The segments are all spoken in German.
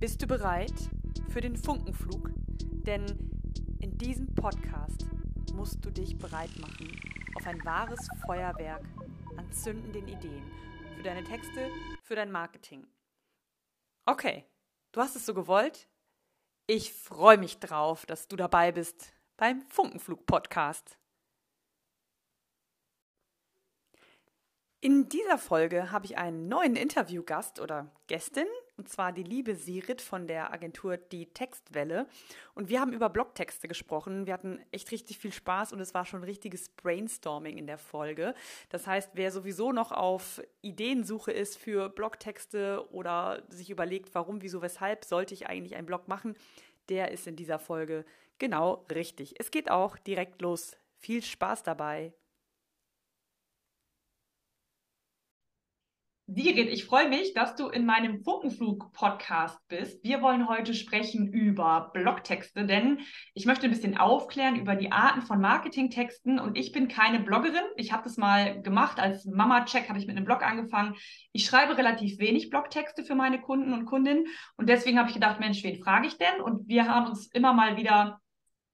Bist du bereit für den Funkenflug? Denn in diesem Podcast musst du dich bereit machen auf ein wahres Feuerwerk an zündenden Ideen für deine Texte, für dein Marketing. Okay, du hast es so gewollt. Ich freue mich drauf, dass du dabei bist beim Funkenflug-Podcast. In dieser Folge habe ich einen neuen Interviewgast oder Gästin, und zwar die liebe Sirit von der Agentur Die Textwelle. Und wir haben über Blogtexte gesprochen. Wir hatten echt richtig viel Spaß und es war schon richtiges Brainstorming in der Folge. Das heißt, wer sowieso noch auf Ideensuche ist für Blogtexte oder sich überlegt, warum, wieso, weshalb sollte ich eigentlich einen Blog machen, der ist in dieser Folge genau richtig. Es geht auch direkt los. Viel Spaß dabei. Sigrid, ich freue mich, dass du in meinem Funkenflug-Podcast bist. Wir wollen heute sprechen über Blogtexte, denn ich möchte ein bisschen aufklären über die Arten von Marketingtexten. Und ich bin keine Bloggerin. Ich habe das mal gemacht. Als Mama-Check habe ich mit einem Blog angefangen. Ich schreibe relativ wenig Blogtexte für meine Kunden und Kundinnen. Und deswegen habe ich gedacht, Mensch, wen frage ich denn? Und wir haben uns immer mal wieder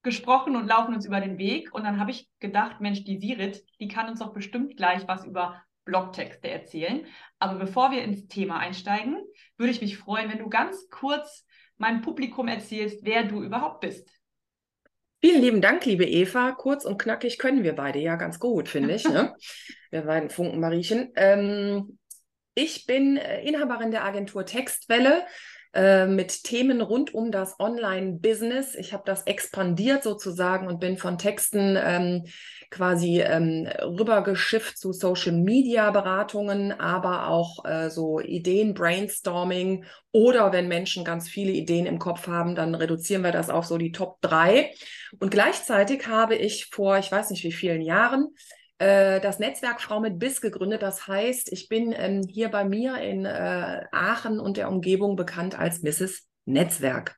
gesprochen und laufen uns über den Weg. Und dann habe ich gedacht, Mensch, die Sirit, die kann uns doch bestimmt gleich was über Blogtexte erzählen. Aber bevor wir ins Thema einsteigen, würde ich mich freuen, wenn du ganz kurz meinem Publikum erzählst, wer du überhaupt bist. Vielen lieben Dank, liebe Eva. Kurz und knackig können wir beide ja ganz gut, finde ich. Ne? wir beiden Funkenmariechen. Ähm, ich bin äh, Inhaberin der Agentur Textwelle. Äh, mit Themen rund um das Online-Business. Ich habe das expandiert sozusagen und bin von Texten ähm, quasi ähm, rübergeschifft zu Social-Media-Beratungen, aber auch äh, so Ideen, Brainstorming oder wenn Menschen ganz viele Ideen im Kopf haben, dann reduzieren wir das auf so die Top 3. Und gleichzeitig habe ich vor, ich weiß nicht wie vielen Jahren, äh, das Netzwerk Frau mit Biss gegründet. Das heißt, ich bin ähm, hier bei mir in äh, Aachen und der Umgebung bekannt als Mrs. Netzwerk.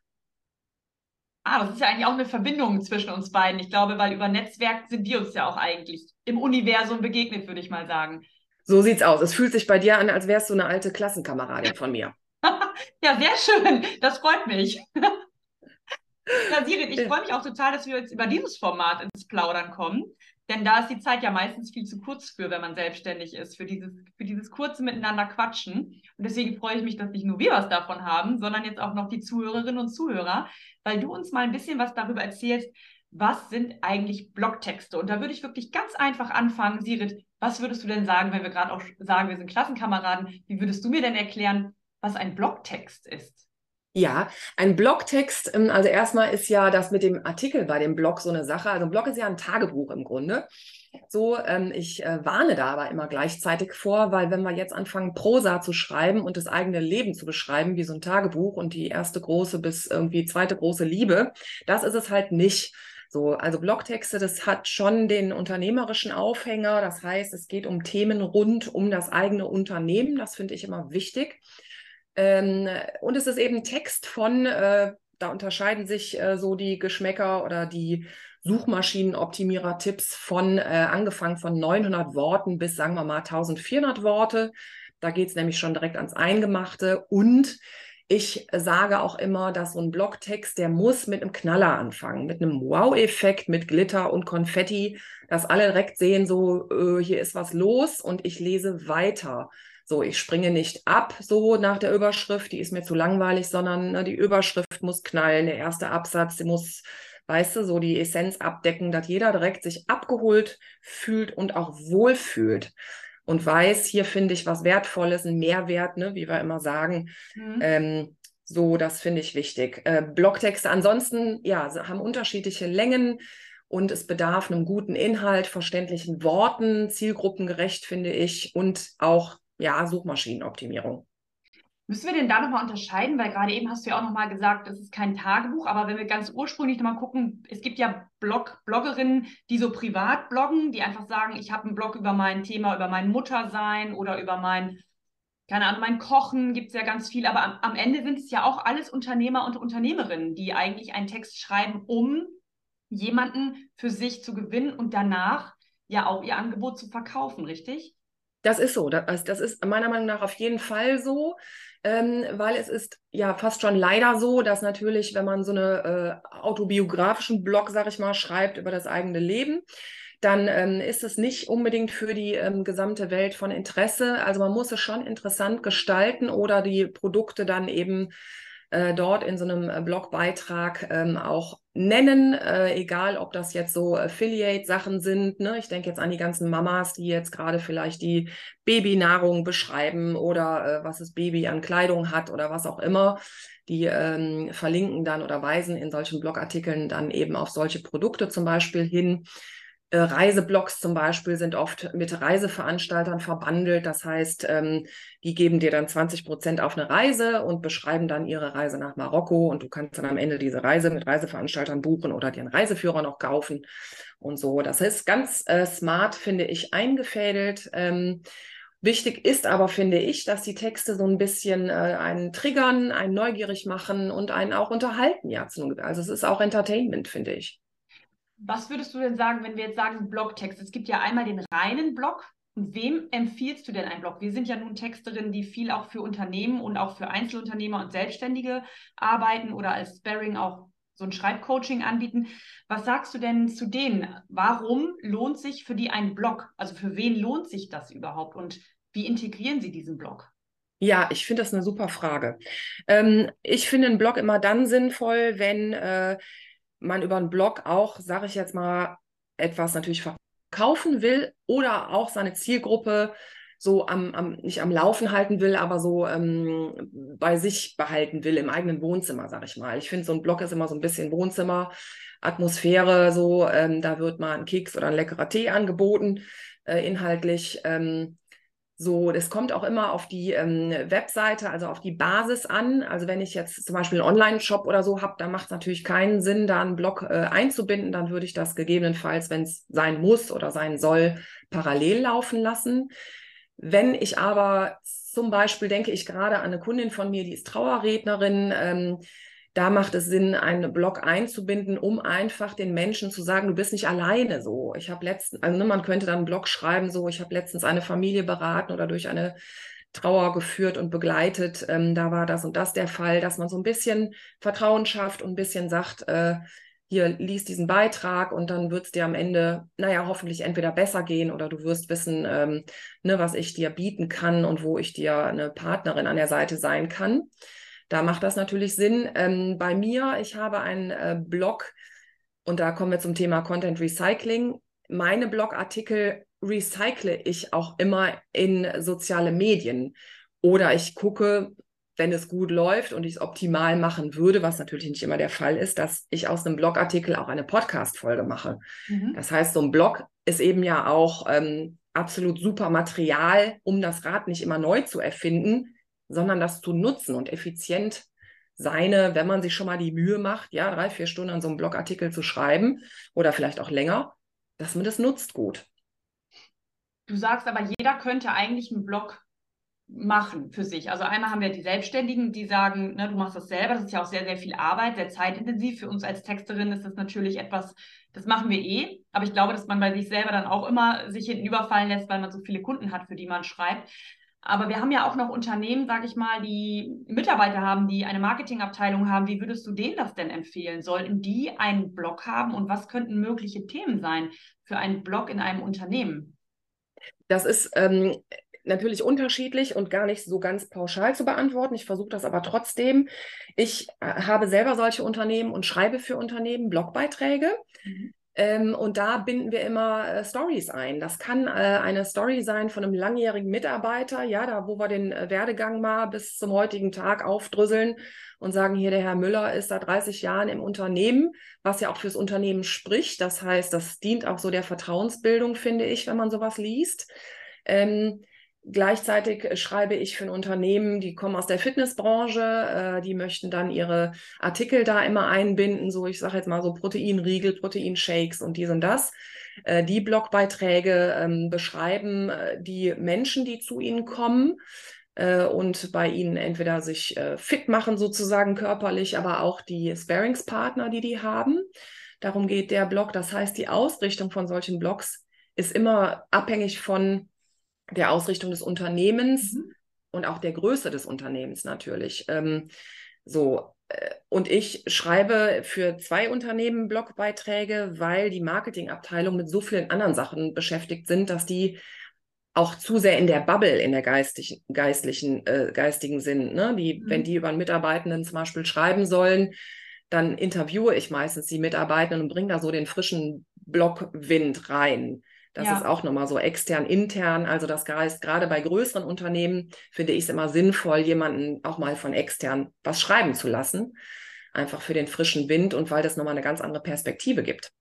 Ah, das ist ja eigentlich auch eine Verbindung zwischen uns beiden. Ich glaube, weil über Netzwerk sind wir uns ja auch eigentlich im Universum begegnet, würde ich mal sagen. So sieht's aus. Es fühlt sich bei dir an, als wärst du eine alte Klassenkameradin von mir. ja, sehr schön. Das freut mich. ja, Sirit, ich freue mich auch total, dass wir jetzt über dieses Format ins Plaudern kommen. Denn da ist die Zeit ja meistens viel zu kurz für, wenn man selbstständig ist, für dieses, für dieses kurze Miteinander quatschen. Und deswegen freue ich mich, dass nicht nur wir was davon haben, sondern jetzt auch noch die Zuhörerinnen und Zuhörer, weil du uns mal ein bisschen was darüber erzählst, was sind eigentlich Blogtexte? Und da würde ich wirklich ganz einfach anfangen. Sirit, was würdest du denn sagen, wenn wir gerade auch sagen, wir sind Klassenkameraden? Wie würdest du mir denn erklären, was ein Blogtext ist? Ja, ein Blogtext, ähm, also erstmal ist ja das mit dem Artikel bei dem Blog so eine Sache. Also ein Blog ist ja ein Tagebuch im Grunde. So, ähm, ich äh, warne da aber immer gleichzeitig vor, weil wenn wir jetzt anfangen, Prosa zu schreiben und das eigene Leben zu beschreiben, wie so ein Tagebuch und die erste große bis irgendwie zweite große Liebe, das ist es halt nicht. So, also Blogtexte, das hat schon den unternehmerischen Aufhänger. Das heißt, es geht um Themen rund um das eigene Unternehmen. Das finde ich immer wichtig. Ähm, und es ist eben Text von, äh, da unterscheiden sich äh, so die Geschmäcker oder die Suchmaschinenoptimierer-Tipps von äh, angefangen von 900 Worten bis, sagen wir mal, 1400 Worte. Da geht es nämlich schon direkt ans Eingemachte. Und ich sage auch immer, dass so ein Blogtext, der muss mit einem Knaller anfangen, mit einem Wow-Effekt, mit Glitter und Konfetti, dass alle direkt sehen, so, äh, hier ist was los und ich lese weiter. So, ich springe nicht ab, so nach der Überschrift, die ist mir zu langweilig, sondern ne, die Überschrift muss knallen, der erste Absatz, muss, weißt du, so die Essenz abdecken, dass jeder direkt sich abgeholt fühlt und auch wohlfühlt und weiß, hier finde ich was Wertvolles, ein Mehrwert, ne, wie wir immer sagen. Mhm. Ähm, so, das finde ich wichtig. Äh, Blogtexte ansonsten, ja, haben unterschiedliche Längen und es bedarf einem guten Inhalt, verständlichen Worten, zielgruppengerecht, finde ich, und auch ja, Suchmaschinenoptimierung. Müssen wir denn da nochmal unterscheiden? Weil gerade eben hast du ja auch nochmal gesagt, es ist kein Tagebuch, aber wenn wir ganz ursprünglich nochmal gucken, es gibt ja Blog, Bloggerinnen, die so privat bloggen, die einfach sagen, ich habe einen Blog über mein Thema, über mein Muttersein oder über mein, keine Ahnung, mein Kochen, gibt es ja ganz viel, aber am, am Ende sind es ja auch alles Unternehmer und Unternehmerinnen, die eigentlich einen Text schreiben, um jemanden für sich zu gewinnen und danach ja auch ihr Angebot zu verkaufen, richtig? Das ist so. Das, das ist meiner Meinung nach auf jeden Fall so. ähm, weil es ist ja fast schon leider so, dass natürlich, wenn man so eine äh, autobiografischen Blog, sag ich mal, schreibt über das eigene Leben, dann ähm, ist es nicht unbedingt für die ähm, gesamte Welt von Interesse. Also man muss es schon interessant gestalten oder die Produkte dann eben äh, dort in so einem äh, Blogbeitrag ähm, auch nennen, äh, egal ob das jetzt so Affiliate-Sachen sind. Ne? Ich denke jetzt an die ganzen Mamas, die jetzt gerade vielleicht die Babynahrung beschreiben oder äh, was das Baby an Kleidung hat oder was auch immer. Die ähm, verlinken dann oder weisen in solchen Blogartikeln dann eben auf solche Produkte zum Beispiel hin. Äh, Reiseblogs zum Beispiel sind oft mit Reiseveranstaltern verbandelt. Das heißt, ähm, die geben dir dann 20 Prozent auf eine Reise und beschreiben dann ihre Reise nach Marokko und du kannst dann am Ende diese Reise mit Reiseveranstaltern buchen oder dir einen Reiseführer noch kaufen und so. Das ist ganz äh, smart, finde ich, eingefädelt. Ähm, Wichtig ist aber, finde ich, dass die Texte so ein bisschen äh, einen triggern, einen neugierig machen und einen auch unterhalten. Ja, also es ist auch Entertainment, finde ich. Was würdest du denn sagen, wenn wir jetzt sagen Blogtext? Es gibt ja einmal den reinen Blog. Und wem empfiehlst du denn einen Blog? Wir sind ja nun Texterinnen, die viel auch für Unternehmen und auch für Einzelunternehmer und Selbstständige arbeiten oder als Sparring auch so ein Schreibcoaching anbieten. Was sagst du denn zu denen? Warum lohnt sich für die ein Blog? Also für wen lohnt sich das überhaupt und wie integrieren sie diesen Blog? Ja, ich finde das eine super Frage. Ähm, ich finde einen Blog immer dann sinnvoll, wenn äh, man über einen Blog auch, sage ich jetzt mal, etwas natürlich verkaufen will oder auch seine Zielgruppe so am, am nicht am Laufen halten will, aber so ähm, bei sich behalten will, im eigenen Wohnzimmer, sage ich mal. Ich finde, so ein Blog ist immer so ein bisschen Wohnzimmer, Atmosphäre, so, ähm, da wird mal ein Keks oder ein leckerer Tee angeboten, äh, inhaltlich. Ähm, so, das kommt auch immer auf die ähm, Webseite, also auf die Basis an. Also wenn ich jetzt zum Beispiel einen Online-Shop oder so habe, dann macht es natürlich keinen Sinn, da einen Blog äh, einzubinden. Dann würde ich das gegebenenfalls, wenn es sein muss oder sein soll, parallel laufen lassen. Wenn ich aber zum Beispiel denke ich gerade an eine Kundin von mir, die ist Trauerrednerin, ähm, da macht es Sinn, einen Blog einzubinden, um einfach den Menschen zu sagen, du bist nicht alleine so. Ich habe letztens, also ne, man könnte dann einen Blog schreiben, so, ich habe letztens eine Familie beraten oder durch eine Trauer geführt und begleitet. Ähm, da war das und das der Fall, dass man so ein bisschen Vertrauen schafft und ein bisschen sagt, äh, hier liest diesen Beitrag und dann wird es dir am Ende, naja, hoffentlich entweder besser gehen oder du wirst wissen, ähm, ne, was ich dir bieten kann und wo ich dir eine Partnerin an der Seite sein kann. Da macht das natürlich Sinn. Ähm, bei mir, ich habe einen äh, Blog und da kommen wir zum Thema Content Recycling. Meine Blogartikel recycle ich auch immer in soziale Medien oder ich gucke, wenn es gut läuft und ich es optimal machen würde, was natürlich nicht immer der Fall ist, dass ich aus einem Blogartikel auch eine Podcast-Folge mache. Mhm. Das heißt, so ein Blog ist eben ja auch ähm, absolut super Material, um das Rad nicht immer neu zu erfinden, sondern das zu nutzen und effizient seine, wenn man sich schon mal die Mühe macht, ja, drei, vier Stunden an so einem Blogartikel zu schreiben oder vielleicht auch länger, dass man das nutzt gut. Du sagst aber, jeder könnte eigentlich einen Blog machen für sich. Also einmal haben wir die Selbstständigen, die sagen, ne, du machst das selber, das ist ja auch sehr, sehr viel Arbeit, sehr zeitintensiv. Für uns als Texterin ist das natürlich etwas, das machen wir eh, aber ich glaube, dass man bei sich selber dann auch immer sich hinten überfallen lässt, weil man so viele Kunden hat, für die man schreibt. Aber wir haben ja auch noch Unternehmen, sage ich mal, die Mitarbeiter haben, die eine Marketingabteilung haben. Wie würdest du denen das denn empfehlen? Sollten die einen Blog haben und was könnten mögliche Themen sein für einen Blog in einem Unternehmen? Das ist ähm, natürlich unterschiedlich und gar nicht so ganz pauschal zu beantworten. Ich versuche das aber trotzdem. Ich äh, habe selber solche Unternehmen und schreibe für Unternehmen Blogbeiträge. Mhm. Ähm, und da binden wir immer äh, Stories ein. Das kann äh, eine Story sein von einem langjährigen Mitarbeiter, ja, da wo wir den äh, Werdegang mal bis zum heutigen Tag aufdrüsseln und sagen, hier der Herr Müller ist seit 30 Jahren im Unternehmen, was ja auch fürs Unternehmen spricht. Das heißt, das dient auch so der Vertrauensbildung, finde ich, wenn man sowas liest. Ähm, Gleichzeitig äh, schreibe ich für ein Unternehmen, die kommen aus der Fitnessbranche, äh, die möchten dann ihre Artikel da immer einbinden, so ich sage jetzt mal so Proteinriegel, Proteinshakes und dies und das. Äh, die Blogbeiträge ähm, beschreiben äh, die Menschen, die zu ihnen kommen äh, und bei ihnen entweder sich äh, fit machen sozusagen körperlich, aber auch die Sparingspartner, die die haben. Darum geht der Blog. Das heißt, die Ausrichtung von solchen Blogs ist immer abhängig von der Ausrichtung des Unternehmens mhm. und auch der Größe des Unternehmens natürlich. Ähm, so, äh, und ich schreibe für zwei Unternehmen Blogbeiträge, weil die Marketingabteilung mit so vielen anderen Sachen beschäftigt sind, dass die auch zu sehr in der Bubble, in der geistigen, geistlichen, äh, geistigen sind. Ne? Die, mhm. Wenn die über einen Mitarbeitenden zum Beispiel schreiben sollen, dann interviewe ich meistens die Mitarbeitenden und bringe da so den frischen Blogwind rein. Das ja. ist auch nochmal so extern, intern. Also das heißt, gerade bei größeren Unternehmen finde ich es immer sinnvoll, jemanden auch mal von extern was schreiben zu lassen. Einfach für den frischen Wind und weil das nochmal eine ganz andere Perspektive gibt.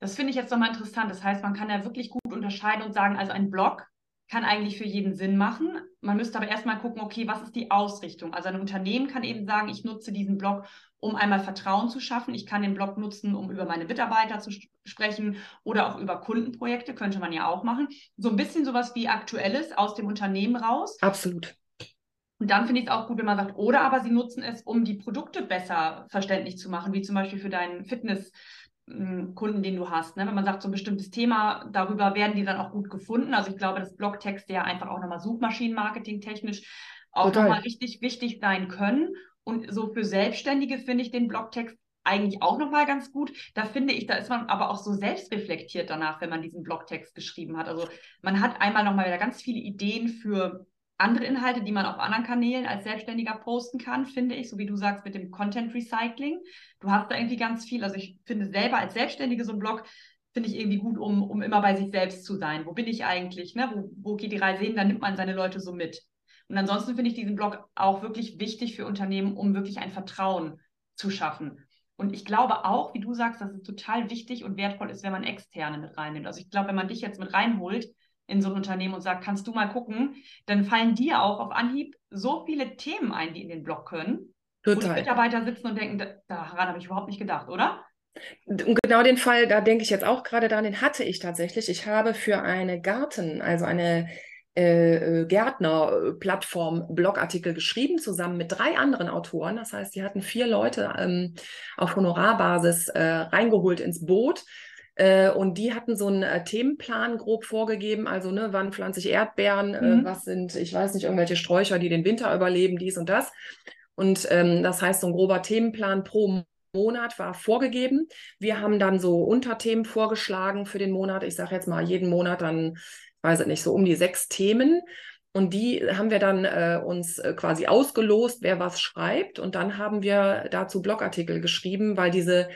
Das finde ich jetzt nochmal interessant. Das heißt, man kann ja wirklich gut unterscheiden und sagen, also ein Blog kann eigentlich für jeden Sinn machen. Man müsste aber erstmal gucken, okay, was ist die Ausrichtung? Also ein Unternehmen kann eben sagen, ich nutze diesen Blog, um einmal Vertrauen zu schaffen. Ich kann den Blog nutzen, um über meine Mitarbeiter zu sprechen oder auch über Kundenprojekte, könnte man ja auch machen. So ein bisschen sowas wie Aktuelles aus dem Unternehmen raus. Absolut. Und dann finde ich es auch gut, wenn man sagt, oder aber sie nutzen es, um die Produkte besser verständlich zu machen, wie zum Beispiel für deinen Fitness. Kunden, den du hast. Ne? Wenn man sagt, so ein bestimmtes Thema, darüber werden die dann auch gut gefunden. Also ich glaube, dass Blogtexte ja einfach auch nochmal Suchmaschinenmarketing technisch auch nochmal richtig wichtig sein können. Und so für Selbstständige finde ich den Blogtext eigentlich auch nochmal ganz gut. Da finde ich, da ist man aber auch so selbstreflektiert danach, wenn man diesen Blogtext geschrieben hat. Also man hat einmal nochmal wieder ganz viele Ideen für andere Inhalte, die man auf anderen Kanälen als Selbstständiger posten kann, finde ich, so wie du sagst mit dem Content Recycling. Du hast da irgendwie ganz viel. Also ich finde selber als Selbstständige so ein Blog finde ich irgendwie gut, um, um immer bei sich selbst zu sein. Wo bin ich eigentlich? Ne? Wo, wo geht die Reise hin? Dann nimmt man seine Leute so mit. Und ansonsten finde ich diesen Blog auch wirklich wichtig für Unternehmen, um wirklich ein Vertrauen zu schaffen. Und ich glaube auch, wie du sagst, dass es total wichtig und wertvoll ist, wenn man Externe mit reinnimmt. Also ich glaube, wenn man dich jetzt mit reinholt, in so ein Unternehmen und sagt, kannst du mal gucken, dann fallen dir auch auf Anhieb so viele Themen ein, die in den Blog können. Total. Wo Mitarbeiter sitzen und denken, daran habe ich überhaupt nicht gedacht, oder? Und genau den Fall, da denke ich jetzt auch gerade daran, den hatte ich tatsächlich. Ich habe für eine Garten, also eine äh, äh, Gärtner-Plattform Blogartikel geschrieben, zusammen mit drei anderen Autoren. Das heißt, die hatten vier Leute ähm, auf Honorarbasis äh, reingeholt ins Boot äh, und die hatten so einen äh, Themenplan grob vorgegeben, also ne, wann pflanze ich Erdbeeren, äh, mhm. äh, was sind, ich weiß nicht, irgendwelche Sträucher, die den Winter überleben, dies und das. Und ähm, das heißt, so ein grober Themenplan pro Monat war vorgegeben. Wir haben dann so Unterthemen vorgeschlagen für den Monat. Ich sage jetzt mal jeden Monat dann, weiß ich nicht, so um die sechs Themen. Und die haben wir dann äh, uns äh, quasi ausgelost, wer was schreibt. Und dann haben wir dazu Blogartikel geschrieben, weil diese,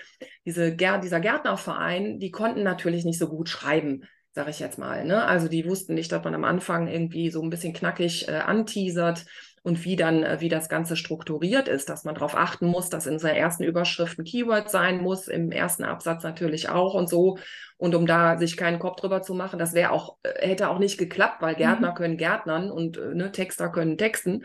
diese dieser Gärtnerverein, die konnten natürlich nicht so gut schreiben, sage ich jetzt mal. Ne? Also die wussten nicht, dass man am Anfang irgendwie so ein bisschen knackig äh, anteasert und wie dann, äh, wie das Ganze strukturiert ist, dass man darauf achten muss, dass in seiner ersten Überschrift ein Keyword sein muss, im ersten Absatz natürlich auch und so. Und um da sich keinen Kopf drüber zu machen, das wäre auch, äh, hätte auch nicht geklappt, weil Gärtner mhm. können Gärtnern und äh, ne, Texter können texten.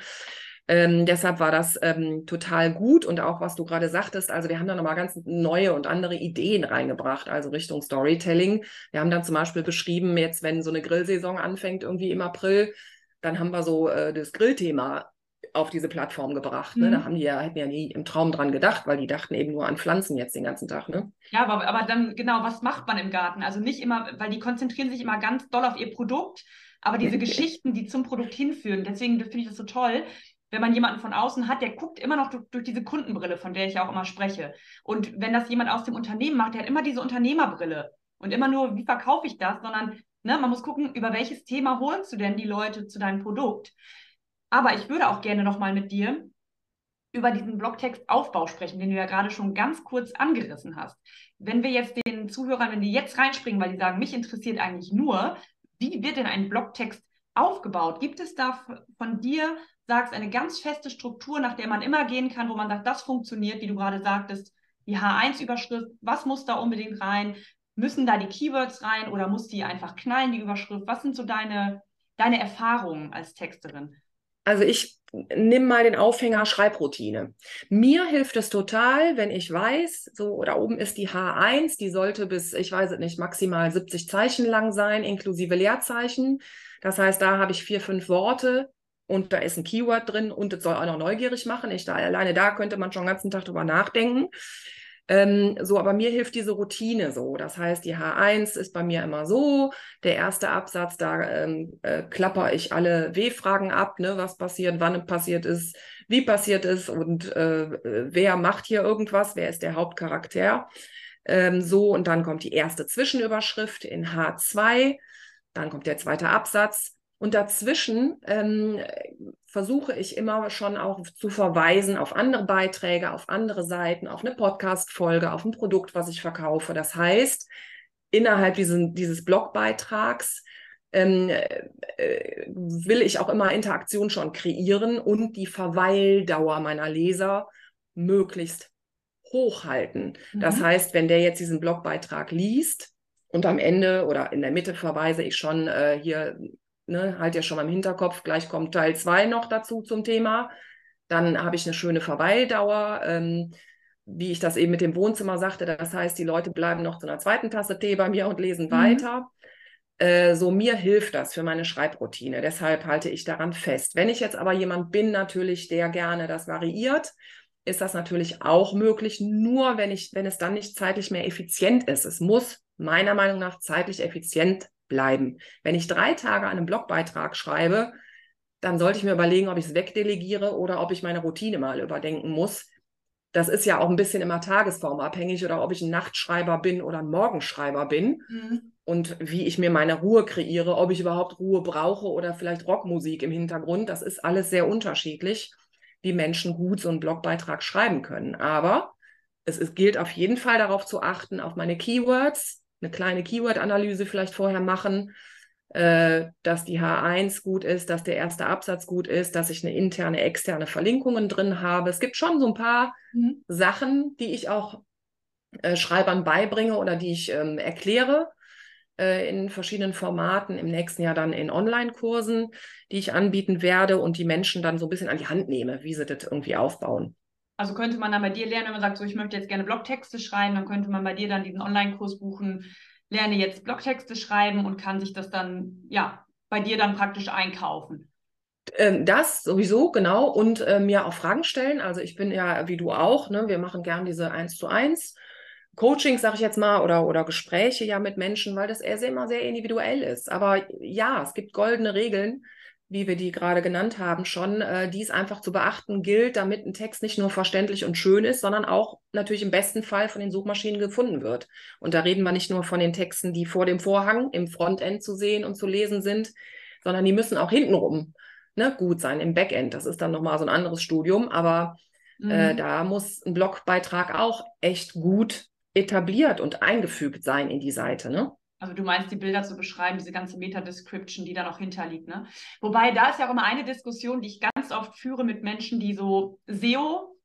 Ähm, deshalb war das ähm, total gut und auch was du gerade sagtest, also wir haben da nochmal ganz neue und andere Ideen reingebracht, also Richtung Storytelling. Wir haben dann zum Beispiel beschrieben, jetzt wenn so eine Grillsaison anfängt, irgendwie im April, dann haben wir so äh, das Grillthema auf diese Plattform gebracht. Ne? Mhm. Da haben die ja, hätten ja nie im Traum dran gedacht, weil die dachten eben nur an Pflanzen jetzt den ganzen Tag. Ne? Ja, aber, aber dann genau, was macht man im Garten? Also nicht immer, weil die konzentrieren sich immer ganz doll auf ihr Produkt, aber diese Geschichten, die zum Produkt hinführen, deswegen finde ich das so toll, wenn man jemanden von außen hat, der guckt immer noch durch, durch, diese Kundenbrille, von der ich ja auch immer spreche. Und wenn das jemand aus dem Unternehmen macht, der hat immer diese Unternehmerbrille und immer nur, wie verkaufe ich das, sondern Ne, man muss gucken, über welches Thema holst du denn die Leute zu deinem Produkt. Aber ich würde auch gerne nochmal mit dir über diesen Blogtext-Aufbau sprechen, den du ja gerade schon ganz kurz angerissen hast. Wenn wir jetzt den Zuhörern, wenn die jetzt reinspringen, weil die sagen, mich interessiert eigentlich nur, wie wird denn ein Blogtext aufgebaut? Gibt es da von dir, sagst, eine ganz feste Struktur, nach der man immer gehen kann, wo man sagt, das funktioniert, wie du gerade sagtest, die H1-Überschrift, was muss da unbedingt rein? Müssen da die Keywords rein oder muss die einfach knallen, die Überschrift? Was sind so deine, deine Erfahrungen als Texterin? Also ich nehme mal den Aufhänger Schreibroutine. Mir hilft es total, wenn ich weiß, so da oben ist die H1, die sollte bis, ich weiß es nicht, maximal 70 Zeichen lang sein, inklusive Leerzeichen. Das heißt, da habe ich vier, fünf Worte und da ist ein Keyword drin und es soll auch noch neugierig machen. Ich da alleine da könnte man schon den ganzen Tag drüber nachdenken. Ähm, so, aber mir hilft diese Routine so. Das heißt, die H1 ist bei mir immer so. Der erste Absatz, da ähm, äh, klapper ich alle W-Fragen ab, ne, was passiert, wann passiert ist, wie passiert ist und äh, wer macht hier irgendwas, wer ist der Hauptcharakter. Ähm, so, und dann kommt die erste Zwischenüberschrift in H2, dann kommt der zweite Absatz. Und dazwischen ähm, versuche ich immer schon auch zu verweisen auf andere Beiträge, auf andere Seiten, auf eine Podcast-Folge, auf ein Produkt, was ich verkaufe. Das heißt, innerhalb diesen, dieses Blogbeitrags ähm, äh, will ich auch immer Interaktion schon kreieren und die Verweildauer meiner Leser möglichst hochhalten. Mhm. Das heißt, wenn der jetzt diesen Blogbeitrag liest und am Ende oder in der Mitte verweise ich schon äh, hier ne, halt ja schon mal im Hinterkopf, gleich kommt Teil 2 noch dazu zum Thema. Dann habe ich eine schöne Verweildauer, ähm, wie ich das eben mit dem Wohnzimmer sagte. Das heißt, die Leute bleiben noch zu einer zweiten Tasse Tee bei mir und lesen mhm. weiter. Äh, so mir hilft das für meine Schreibroutine. Deshalb halte ich daran fest. Wenn ich jetzt aber jemand bin, natürlich, der gerne das variiert, ist das natürlich auch möglich, nur wenn ich, wenn es dann nicht zeitlich mehr effizient ist. Es muss meiner Meinung nach zeitlich effizient bleiben. Wenn ich drei Tage an einem Blogbeitrag schreibe, dann sollte ich mir überlegen, ob ich es wegdelegiere oder ob ich meine Routine mal überdenken muss. Das ist ja auch ein bisschen immer tagesformabhängig oder ob ich ein Nachtschreiber bin oder ein Morgenschreiber bin. Mhm. Und wie ich mir meine Ruhe kreiere, ob ich überhaupt Ruhe brauche oder vielleicht Rockmusik im Hintergrund. Das ist alles sehr unterschiedlich, wie Menschen gut so einen Blogbeitrag schreiben können. Aber es, es gilt auf jeden Fall darauf zu achten, auf meine Keywords, eine kleine Keyword-Analyse vielleicht vorher machen, äh, dass die H1 gut ist, dass der erste Absatz gut ist, dass ich eine interne, externe Verlinkungen drin habe. Es gibt schon so ein paar mhm. Sachen, die ich auch äh, Schreibern beibringe oder die ich ähm, erkläre äh, in verschiedenen Formaten, im nächsten Jahr dann in Online-Kursen, die ich anbieten werde und die Menschen dann so ein bisschen an die Hand nehme, wie sie das irgendwie aufbauen. Also könnte man dann bei dir lernen, wenn man sagt, so ich möchte jetzt gerne Blogtexte schreiben, dann könnte man bei dir dann diesen Online-Kurs buchen, lerne jetzt Blogtexte schreiben und kann sich das dann, ja, bei dir dann praktisch einkaufen. Ähm, das sowieso, genau, und äh, mir auch Fragen stellen. Also ich bin ja wie du auch, ne? wir machen gern diese eins zu eins Coachings, sag ich jetzt mal, oder, oder Gespräche ja mit Menschen, weil das eher immer sehr individuell ist. Aber ja, es gibt goldene Regeln, wie wir die gerade genannt haben, schon, äh, die es einfach zu beachten gilt, damit ein Text nicht nur verständlich und schön ist, sondern auch natürlich im besten Fall von den Suchmaschinen gefunden wird. Und da reden wir nicht nur von den Texten, die vor dem Vorhang im Frontend zu sehen und zu lesen sind, sondern die müssen auch hintenrum ne, gut sein, im Backend. Das ist dann nochmal so ein anderes Studium, aber äh, mhm. äh, da muss ein Blogbeitrag auch echt gut etabliert und eingefügt sein in die Seite. Ne? Also du meinst, die Bilder zu beschreiben, diese ganze Meta-Description, die da noch hinterliegt. Ne? Wobei, da ist ja auch immer eine Diskussion, die ich ganz oft führe mit Menschen, die so SEO,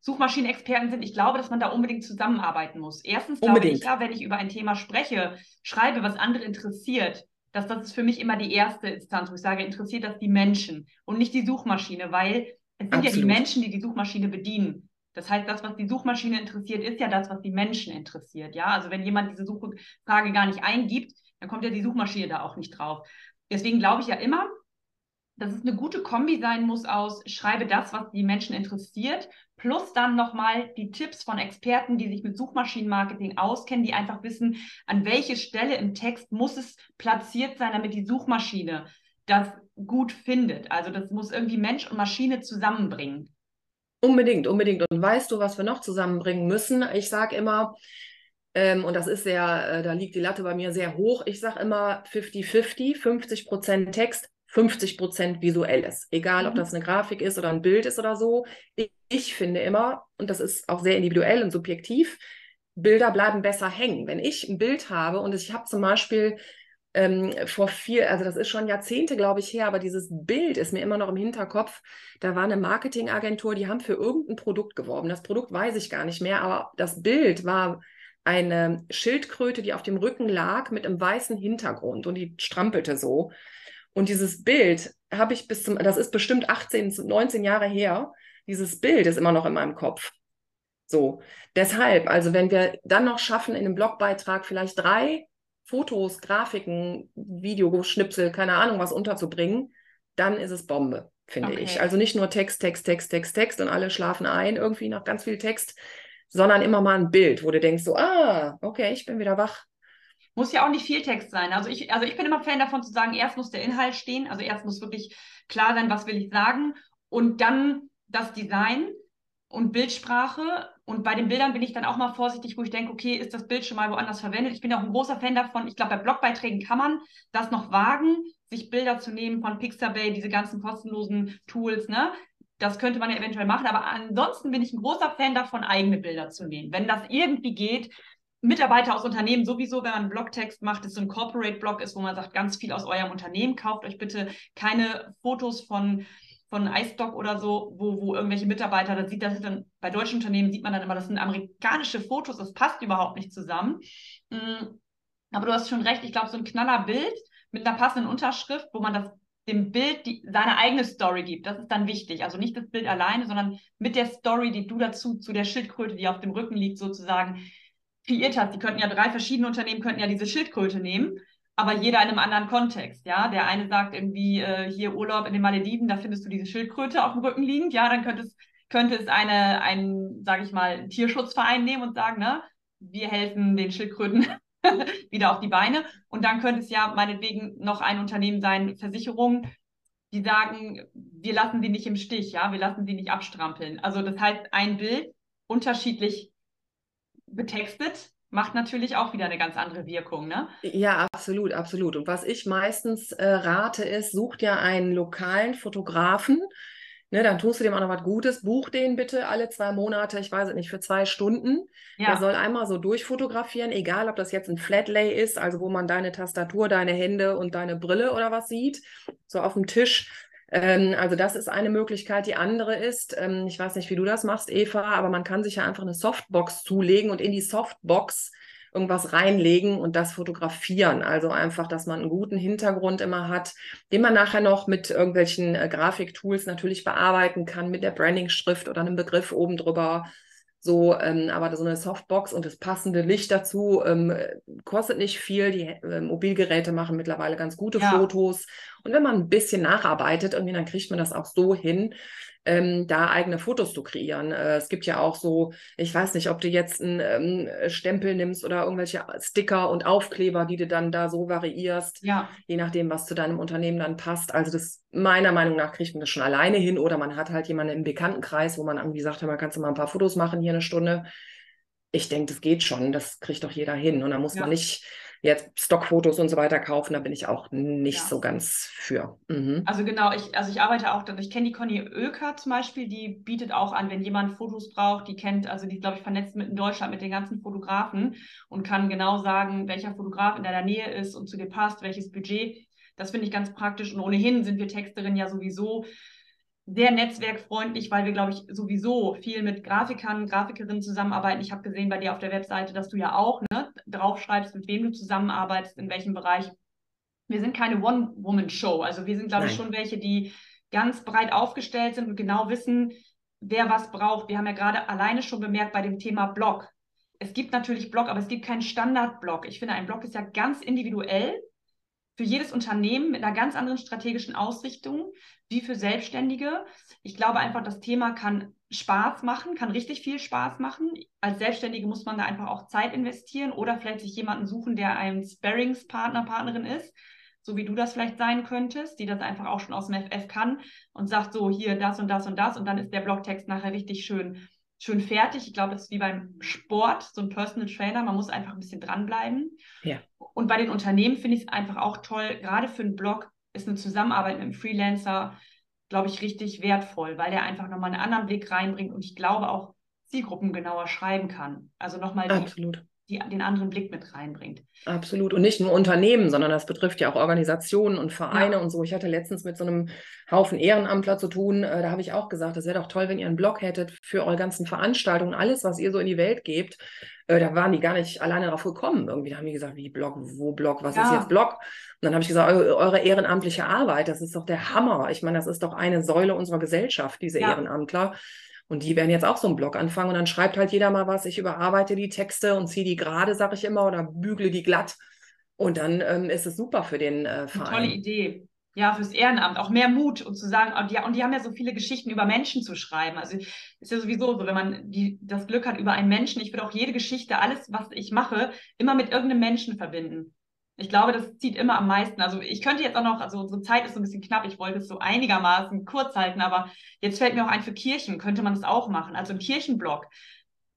Suchmaschinenexperten sind. Ich glaube, dass man da unbedingt zusammenarbeiten muss. Erstens glaube ich ja, wenn ich über ein Thema spreche, schreibe, was andere interessiert, dass das ist für mich immer die erste Instanz, wo ich sage, interessiert das die Menschen und nicht die Suchmaschine, weil es sind Absolut. ja die Menschen, die die Suchmaschine bedienen. Das heißt, das, was die Suchmaschine interessiert, ist ja das, was die Menschen interessiert. Ja, also wenn jemand diese Suchfrage gar nicht eingibt, dann kommt ja die Suchmaschine da auch nicht drauf. Deswegen glaube ich ja immer, dass es eine gute Kombi sein muss aus schreibe das, was die Menschen interessiert, plus dann nochmal die Tipps von Experten, die sich mit Suchmaschinenmarketing auskennen, die einfach wissen, an welche Stelle im Text muss es platziert sein, damit die Suchmaschine das gut findet. Also das muss irgendwie Mensch und Maschine zusammenbringen. Unbedingt, unbedingt. Und weißt du, was wir noch zusammenbringen müssen? Ich sage immer, ähm, und das ist sehr, äh, da liegt die Latte bei mir sehr hoch, ich sage immer 50-50, 50 Prozent Text, 50 Prozent Visuelles. Egal, mhm. ob das eine Grafik ist oder ein Bild ist oder so. Ich, ich finde immer, und das ist auch sehr individuell und subjektiv, Bilder bleiben besser hängen. Wenn ich ein Bild habe und ich habe zum Beispiel ähm, vor vier, also das ist schon Jahrzehnte, glaube ich, her, aber dieses Bild ist mir immer noch im Hinterkopf. Da war eine Marketingagentur, die haben für irgendein Produkt geworben. Das Produkt weiß ich gar nicht mehr, aber das Bild war eine Schildkröte, die auf dem Rücken lag mit einem weißen Hintergrund und die strampelte so. Und dieses Bild habe ich bis zum, das ist bestimmt 18, 19 Jahre her. Dieses Bild ist immer noch in meinem Kopf. So, deshalb, also wenn wir dann noch schaffen, in einem Blogbeitrag vielleicht drei Fotos, Grafiken, Videoschnipsel, keine Ahnung was unterzubringen, dann ist es Bombe, finde okay. ich. Also nicht nur Text, Text, Text, Text, Text und alle schlafen ein, irgendwie noch ganz viel Text. sondern immer mal ein Bild, wo du denkst so, ah, okay, ich bin wieder wach. Muss ja auch nicht viel Text sein. Also ich, also ich bin immer Fan davon zu sagen, erst muss der Inhalt stehen, also erst muss wirklich klar sein, was will ich sagen und dann das Design und Bildsprache. Und bei den Bildern bin ich dann auch mal vorsichtig, wo ich denke, okay, ist das Bild schon mal woanders verwendet? Ich bin auch ein großer Fan davon. Ich glaube, bei Blogbeiträgen kann man das noch wagen, sich Bilder zu nehmen von Pixabay, diese ganzen kostenlosen Tools, ne? Das könnte man ja eventuell machen, aber ansonsten bin ich ein großer Fan davon, eigene Bilder zu nehmen. Wenn das irgendwie geht, Mitarbeiter aus Unternehmen sowieso, wenn man einen Blogtext macht, das so ein Corporate-Blog ist, wo man sagt, ganz viel aus eurem Unternehmen, kauft euch bitte keine Fotos von von iStock oder so, wo, wo irgendwelche Mitarbeiter, da sieht das dann, bei deutschen Unternehmen sieht man dann immer, das sind amerikanische Fotos, das passt überhaupt nicht zusammen. Mm, aber du hast schon recht, ich glaube, so ein knaller Bild mit einer passenden Unterschrift, wo man das dem Bild die, seine eigene Story gibt. Das ist dann wichtig. Also nicht das Bild alleine, sondern mit der Story, die du dazu zu der Schildkröte, die auf dem Rücken liegt, sozusagen kreiert hast. Die könnten ja drei verschiedene Unternehmen könnten ja diese Schildkröte nehmen aber jeder in einem anderen Kontext, ja. Der eine sagt irgendwie, äh, hier Urlaub in den Malediven, da findest du diese Schildkröte auf dem Rücken liegend, ja, dann könnte es, könnte es eine, ein, sage ich mal, Tierschutzverein nehmen und sagen, ne, wir helfen den Schildkröten wieder auf die Beine. Und dann könnte es ja meinetwegen noch ein Unternehmen sein, Versicherung, die sagen, wir lassen sie nicht im Stich, ja, wir lassen sie nicht abstrampeln. Also das heißt, ein Bild unterschiedlich betextet, macht natürlich auch wieder eine ganz andere Wirkung, ne? Ja, absolut, absolut. Und was ich meistens äh, rate, ist, sucht ja einen lokalen Fotografen. Ne, dann tust du dem auch noch was Gutes. Buch den bitte alle zwei Monate, ich weiß es nicht, für zwei Stunden. Ja. Der soll einmal so durchfotografieren, egal ob das jetzt ein Flatlay ist, also wo man deine Tastatur, deine Hände und deine Brille oder was sieht, so auf dem Tisch ähm, also das ist eine Möglichkeit. Die andere ist, ähm, ich weiß nicht, wie du das machst, Eva, aber man kann sich ja einfach eine Softbox zulegen und in die Softbox irgendwas reinlegen und das fotografieren. Also einfach, dass man einen guten Hintergrund immer hat, den man nachher noch mit irgendwelchen äh, Grafiktools natürlich bearbeiten kann, mit der Branding-Schrift oder einem Begriff oben drüber so, ähm, aber so eine Softbox und das passende Licht dazu ähm, kostet nicht viel. Die äh, Mobilgeräte machen mittlerweile ganz gute ja. Fotos. Und wenn man ein bisschen nacharbeitet, irgendwie, dann kriegt man das auch so hin, ähm, da eigene Fotos zu kreieren. Äh, es gibt ja auch so, ich weiß nicht, ob du jetzt einen ähm, Stempel nimmst oder irgendwelche Sticker und Aufkleber, die du dann da so variierst, ja. je nachdem, was zu deinem Unternehmen dann passt. Also das meiner Meinung nach kriegt man das schon alleine hin oder man hat halt jemanden im Bekanntenkreis, wo man irgendwie sagt, man kannst du mal ein paar Fotos machen hier eine Stunde. Ich denke, das geht schon, das kriegt doch jeder hin. Und da muss ja. man nicht jetzt Stockfotos und so weiter kaufen, da bin ich auch nicht ja. so ganz für. Mhm. Also genau, ich, also ich arbeite auch, ich kenne die Conny Oeker zum Beispiel, die bietet auch an, wenn jemand Fotos braucht, die kennt, also die glaube ich vernetzt mit in Deutschland mit den ganzen Fotografen und kann genau sagen, welcher Fotograf in deiner Nähe ist und zu dir passt, welches Budget. Das finde ich ganz praktisch und ohnehin sind wir Texterinnen ja sowieso sehr netzwerkfreundlich, weil wir, glaube ich, sowieso viel mit Grafikern, Grafikerinnen zusammenarbeiten. Ich habe gesehen bei dir auf der Webseite, dass du ja auch ne, draufschreibst, mit wem du zusammenarbeitest, in welchem Bereich. Wir sind keine One-Woman-Show. Also wir sind, glaube ich, schon welche, die ganz breit aufgestellt sind und genau wissen, wer was braucht. Wir haben ja gerade alleine schon bemerkt bei dem Thema Blog. Es gibt natürlich Blog, aber es gibt keinen Standard-Blog. Ich finde, ein Blog ist ja ganz individuell für jedes Unternehmen mit einer ganz anderen strategischen Ausrichtung wie für Selbstständige. Ich glaube einfach, das Thema kann Spaß machen, kann richtig viel Spaß machen. Als Selbstständige muss man da einfach auch Zeit investieren oder vielleicht sich jemanden suchen, der ein Sparringspartner, Partnerin ist, so wie du das vielleicht sein könntest, die das einfach auch schon aus dem FF kann und sagt so, hier das und das und das und dann ist der Blogtext nachher richtig schön schön fertig. Ich glaube, das ist wie beim Sport, so ein Personal Trainer. Man muss einfach ein bisschen dranbleiben. Ja. Und bei den Unternehmen finde ich es einfach auch toll. Gerade für einen Blog ist eine Zusammenarbeit mit einem Freelancer, glaube ich, richtig wertvoll, weil der einfach nochmal einen anderen Blick reinbringt und ich glaube auch Zielgruppen genauer schreiben kann. Also nochmal Absolut die den anderen Blick mit reinbringt. Absolut. Und nicht nur Unternehmen, sondern das betrifft ja auch Organisationen und Vereine ja. und so. Ich hatte letztens mit so einem Haufen Ehrenamtler zu tun. Äh, da habe ich auch gesagt, das wäre doch toll, wenn ihr einen Blog hättet für eure ganzen Veranstaltungen, alles, was ihr so in die Welt gebt. Äh, da waren die gar nicht alleine darauf gekommen. Irgendwie da haben die gesagt, wie Blog, wo Blog, was ja. ist jetzt Blog? Und dann habe ich gesagt, eure ehrenamtliche Arbeit, das ist doch der Hammer. Ich meine, das ist doch eine Säule unserer Gesellschaft, diese ja. Ehrenamtler. Und die werden jetzt auch so einen Blog anfangen und dann schreibt halt jeder mal was. Ich überarbeite die Texte und ziehe die gerade, sage ich immer, oder bügle die glatt. Und dann ähm, ist es super für den äh, Verein. Eine tolle Idee. ja, fürs Ehrenamt, auch mehr Mut und zu sagen, und die, und die haben ja so viele Geschichten über Menschen zu schreiben. Also ist ja sowieso so, wenn man die, das Glück hat über einen Menschen, ich würde auch jede Geschichte, alles, was ich mache, immer mit irgendeinem Menschen verbinden. Ich glaube, das zieht immer am meisten. Also ich könnte jetzt auch noch, also unsere Zeit ist so ein bisschen knapp, ich wollte es so einigermaßen kurz halten, aber jetzt fällt mir auch ein, für Kirchen könnte man es auch machen. Also im Kirchenblog.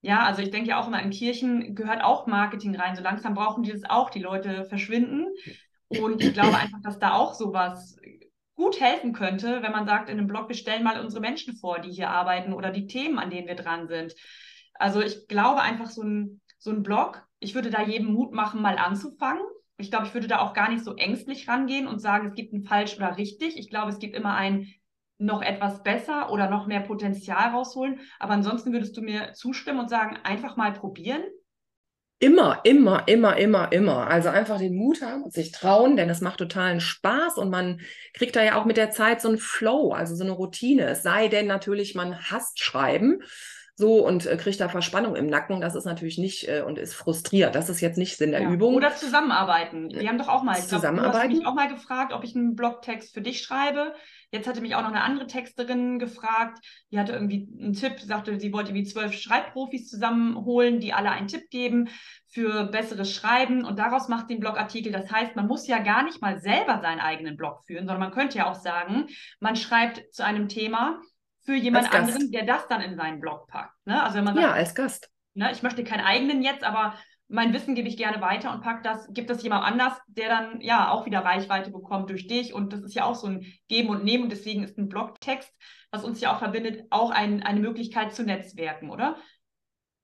Ja, also ich denke ja auch immer, in Kirchen gehört auch Marketing rein. So langsam brauchen die das auch. Die Leute verschwinden. Und ich glaube einfach, dass da auch sowas gut helfen könnte, wenn man sagt, in einem Blog, wir stellen mal unsere Menschen vor, die hier arbeiten oder die Themen, an denen wir dran sind. Also ich glaube einfach, so ein, so ein Blog, ich würde da jedem Mut machen, mal anzufangen. Ich glaube, ich würde da auch gar nicht so ängstlich rangehen und sagen, es gibt ein falsch oder richtig. Ich glaube, es gibt immer ein noch etwas besser oder noch mehr Potenzial rausholen. Aber ansonsten würdest du mir zustimmen und sagen, einfach mal probieren? Immer, immer, immer, immer, immer. Also einfach den Mut haben und sich trauen, denn es macht totalen Spaß und man kriegt da ja auch mit der Zeit so einen Flow, also so eine Routine. Es sei denn natürlich, man hasst Schreiben so und äh, kriegt da Verspannung im Nacken. Das ist natürlich nicht äh, und ist frustriert. Das ist jetzt nicht Sinn der ja. Übung. Oder zusammenarbeiten. Wir haben doch auch mal, ich glaub, zusammenarbeiten. Du hast mich auch mal gefragt, ob ich einen Blogtext für dich schreibe. Jetzt hatte mich auch noch eine andere Texterin gefragt, die hatte irgendwie einen Tipp, sagte, sie wollte wie zwölf Schreibprofis zusammenholen, die alle einen Tipp geben für besseres Schreiben und daraus macht den Blogartikel. Das heißt, man muss ja gar nicht mal selber seinen eigenen Blog führen, sondern man könnte ja auch sagen, man schreibt zu einem Thema für jemand anderen, der das dann in seinen Blog packt. Ne? Also wenn man sagt, ja, als Gast. Ne, ich möchte keinen eigenen jetzt, aber mein Wissen gebe ich gerne weiter und pack das, gibt das jemand anders, der dann ja auch wieder Reichweite bekommt durch dich. Und das ist ja auch so ein Geben und Nehmen. Und deswegen ist ein Blogtext, was uns ja auch verbindet, auch ein, eine Möglichkeit zu netzwerken, oder?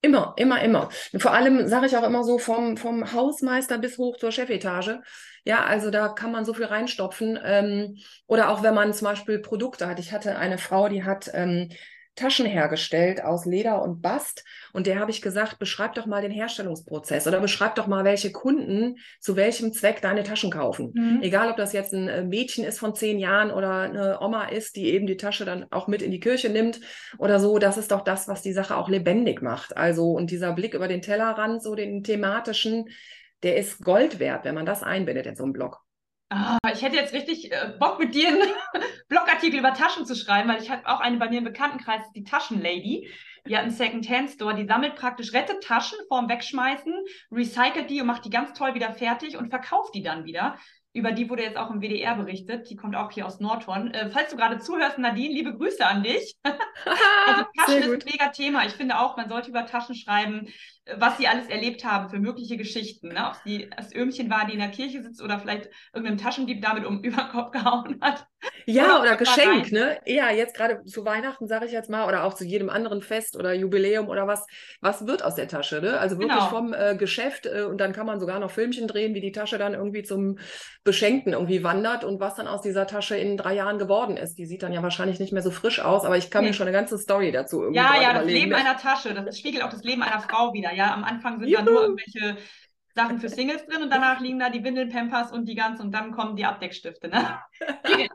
Immer, immer, immer. vor allem sage ich auch immer so vom, vom Hausmeister bis hoch zur Chefetage. Ja, also da kann man so viel reinstopfen. Ähm, oder auch wenn man zum Beispiel Produkte hat. Ich hatte eine Frau, die hat ähm, Taschen hergestellt aus Leder und Bast. Und der habe ich gesagt, beschreib doch mal den Herstellungsprozess oder beschreib doch mal, welche Kunden zu welchem Zweck deine Taschen kaufen. Mhm. Egal, ob das jetzt ein äh, Mädchen ist von zehn Jahren oder eine Oma ist, die eben die Tasche dann auch mit in die Kirche nimmt oder so. Das ist doch das, was die Sache auch lebendig macht. Also, und dieser Blick über den Tellerrand, so den thematischen, der ist Gold wert, wenn man das einbindet in so einen Blog. Ah, ich hätte jetzt richtig äh, Bock mit dir einen Blogartikel über Taschen zu schreiben, weil ich habe auch eine bei mir im Bekanntenkreis, die Taschenlady. Die hat einen Second-Hand-Store, die sammelt praktisch, rettet Taschen vorm Wegschmeißen, recycelt die und macht die ganz toll wieder fertig und verkauft die dann wieder. Über die wurde jetzt auch im WDR berichtet. Die kommt auch hier aus Nordhorn. Äh, falls du gerade zuhörst, Nadine, liebe Grüße an dich. also Taschen ist ein mega Thema. Ich finde auch, man sollte über Taschen schreiben was sie alles erlebt haben für mögliche Geschichten. Ne? Ob sie das Öhmchen war, die in der Kirche sitzt oder vielleicht irgendeinem Taschendieb damit um über den Kopf gehauen hat. Ja, oder, oder Geschenk, ne? Ja, jetzt gerade zu Weihnachten, sage ich jetzt mal, oder auch zu jedem anderen Fest oder Jubiläum oder was. Was wird aus der Tasche, ne? Also wirklich genau. vom äh, Geschäft äh, und dann kann man sogar noch Filmchen drehen, wie die Tasche dann irgendwie zum Beschenkten irgendwie wandert und was dann aus dieser Tasche in drei Jahren geworden ist. Die sieht dann ja wahrscheinlich nicht mehr so frisch aus, aber ich kann nee. mir schon eine ganze Story dazu irgendwie Ja, ja, das Leben einer Tasche, das spiegelt auch das Leben einer Frau wieder. Ja, am Anfang sind Juhu. da nur irgendwelche Sachen für Singles drin und danach liegen da die Windeln, Pampers und die ganzen und dann kommen die Abdeckstifte. Ne?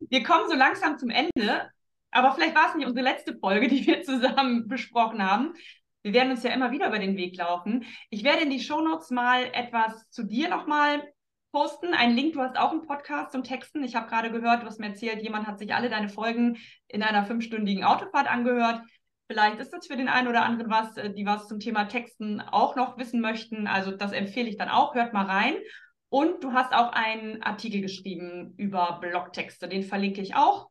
wir kommen so langsam zum Ende, aber vielleicht war es nicht unsere letzte Folge, die wir zusammen besprochen haben. Wir werden uns ja immer wieder über den Weg laufen. Ich werde in die Shownotes mal etwas zu dir nochmal posten. Einen Link, du hast auch einen Podcast zum Texten. Ich habe gerade gehört, du hast mir erzählt, jemand hat sich alle deine Folgen in einer fünfstündigen Autofahrt angehört. Vielleicht ist das für den einen oder anderen was, äh, die was zum Thema Texten auch noch wissen möchten. Also das empfehle ich dann auch. Hört mal rein. Und du hast auch einen Artikel geschrieben über Blogtexte. Den verlinke ich auch.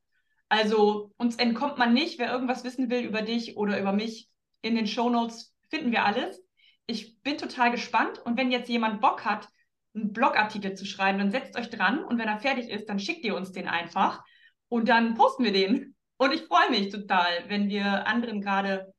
Also uns entkommt man nicht. Wer irgendwas wissen will über dich oder über mich, in den Show Notes finden wir alles. Ich bin total gespannt. Und wenn jetzt jemand Bock hat, einen Blogartikel zu schreiben, dann setzt euch dran. Und wenn er fertig ist, dann schickt ihr uns den einfach. Und dann posten wir den. Und ich freue mich total, wenn wir anderen gerade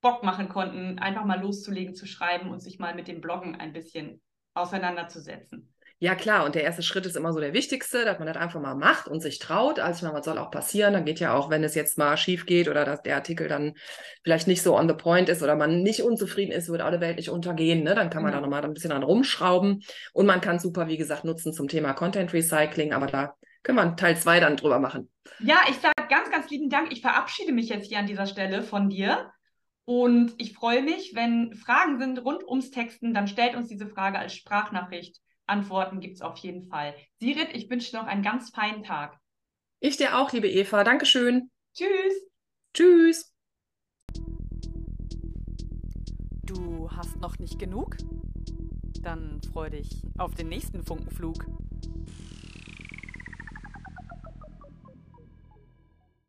Bock machen konnten, einfach mal loszulegen, zu schreiben und sich mal mit dem Bloggen ein bisschen auseinanderzusetzen. Ja, klar, und der erste Schritt ist immer so der wichtigste, dass man das einfach mal macht und sich traut. Also, ich meine, was soll auch passieren? Dann geht ja auch, wenn es jetzt mal schief geht oder dass der Artikel dann vielleicht nicht so on the point ist oder man nicht unzufrieden ist, wird alle Welt nicht untergehen. Ne? Dann kann man mhm. da nochmal ein bisschen dran rumschrauben. Und man kann super, wie gesagt, nutzen zum Thema Content Recycling, aber da können wir Teil 2 dann drüber machen. Ja, ich sage ganz, ganz lieben Dank. Ich verabschiede mich jetzt hier an dieser Stelle von dir. Und ich freue mich, wenn Fragen sind rund ums Texten, dann stellt uns diese Frage als Sprachnachricht Antworten gibt es auf jeden Fall. Sirit, ich wünsche dir noch einen ganz feinen Tag. Ich dir auch, liebe Eva. Dankeschön. Tschüss. Tschüss. Du hast noch nicht genug? Dann freu dich auf den nächsten Funkenflug.